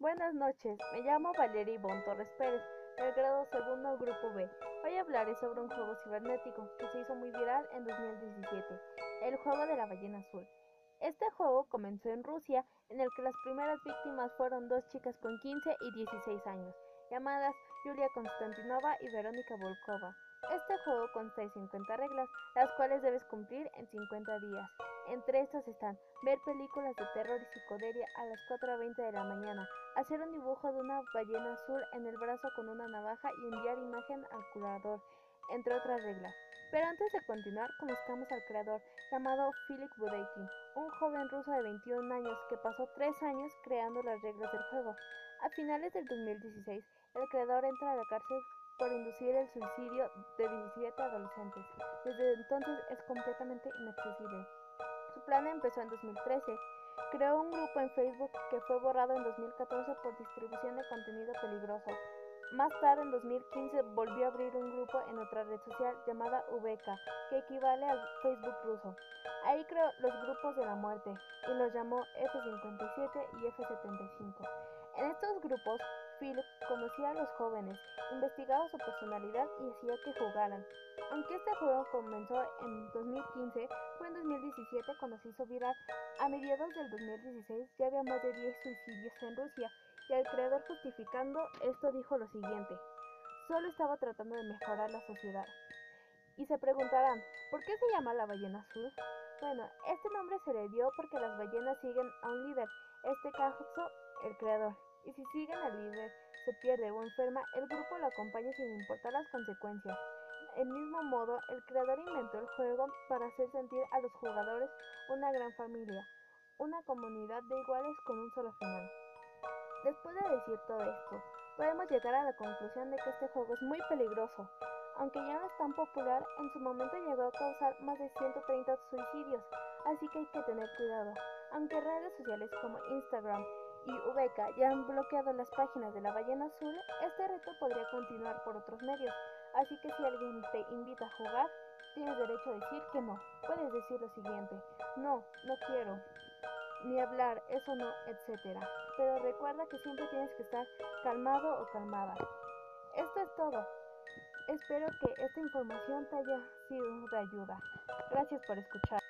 Buenas noches, me llamo Valeria Ivonne Torres Pérez, del grado segundo Grupo B. Hoy hablaré sobre un juego cibernético que se hizo muy viral en 2017, el juego de la ballena azul. Este juego comenzó en Rusia, en el que las primeras víctimas fueron dos chicas con 15 y 16 años, llamadas Yulia Konstantinova y Verónica Volkova. Este juego consta de 50 reglas, las cuales debes cumplir en 50 días. Entre estas están ver películas de terror y psicodelia a las 4.20 de la mañana, hacer un dibujo de una ballena azul en el brazo con una navaja y enviar imagen al curador, entre otras reglas. Pero antes de continuar, conozcamos al creador, llamado Philip Budeikin, un joven ruso de 21 años que pasó 3 años creando las reglas del juego. A finales del 2016, el creador entra a la cárcel por inducir el suicidio de 17 adolescentes. Desde entonces es completamente inaccesible. Su plan empezó en 2013. Creó un grupo en Facebook que fue borrado en 2014 por distribución de contenido peligroso. Más tarde, en 2015, volvió a abrir un grupo en otra red social llamada VK, que equivale al Facebook ruso. Ahí creó los grupos de la muerte y los llamó F57 y F75. En estos grupos, Philip conocía a los jóvenes, investigaba su personalidad y hacía que jugaran. Aunque este juego comenzó en 2015, fue en 2017 cuando se hizo viral. A mediados del 2016 ya había más de 10 suicidios en Rusia y el creador justificando esto dijo lo siguiente, solo estaba tratando de mejorar la sociedad. Y se preguntarán, ¿por qué se llama la ballena azul? Bueno, este nombre se le dio porque las ballenas siguen a un líder, este caso el creador. Y si siguen al líder, se pierde o enferma, el grupo lo acompaña sin importar las consecuencias. Del mismo modo, el creador inventó el juego para hacer sentir a los jugadores una gran familia, una comunidad de iguales con un solo final. Después de decir todo esto, podemos llegar a la conclusión de que este juego es muy peligroso. Aunque ya no es tan popular, en su momento llegó a causar más de 130 suicidios, así que hay que tener cuidado. Aunque redes sociales como Instagram y VK ya han bloqueado las páginas de la ballena azul, este reto podría continuar por otros medios. Así que si alguien te invita a jugar, tienes derecho a decir que no. Puedes decir lo siguiente, no, no quiero, ni hablar, eso no, etc. Pero recuerda que siempre tienes que estar calmado o calmada. Esto es todo. Espero que esta información te haya sido de ayuda. Gracias por escuchar.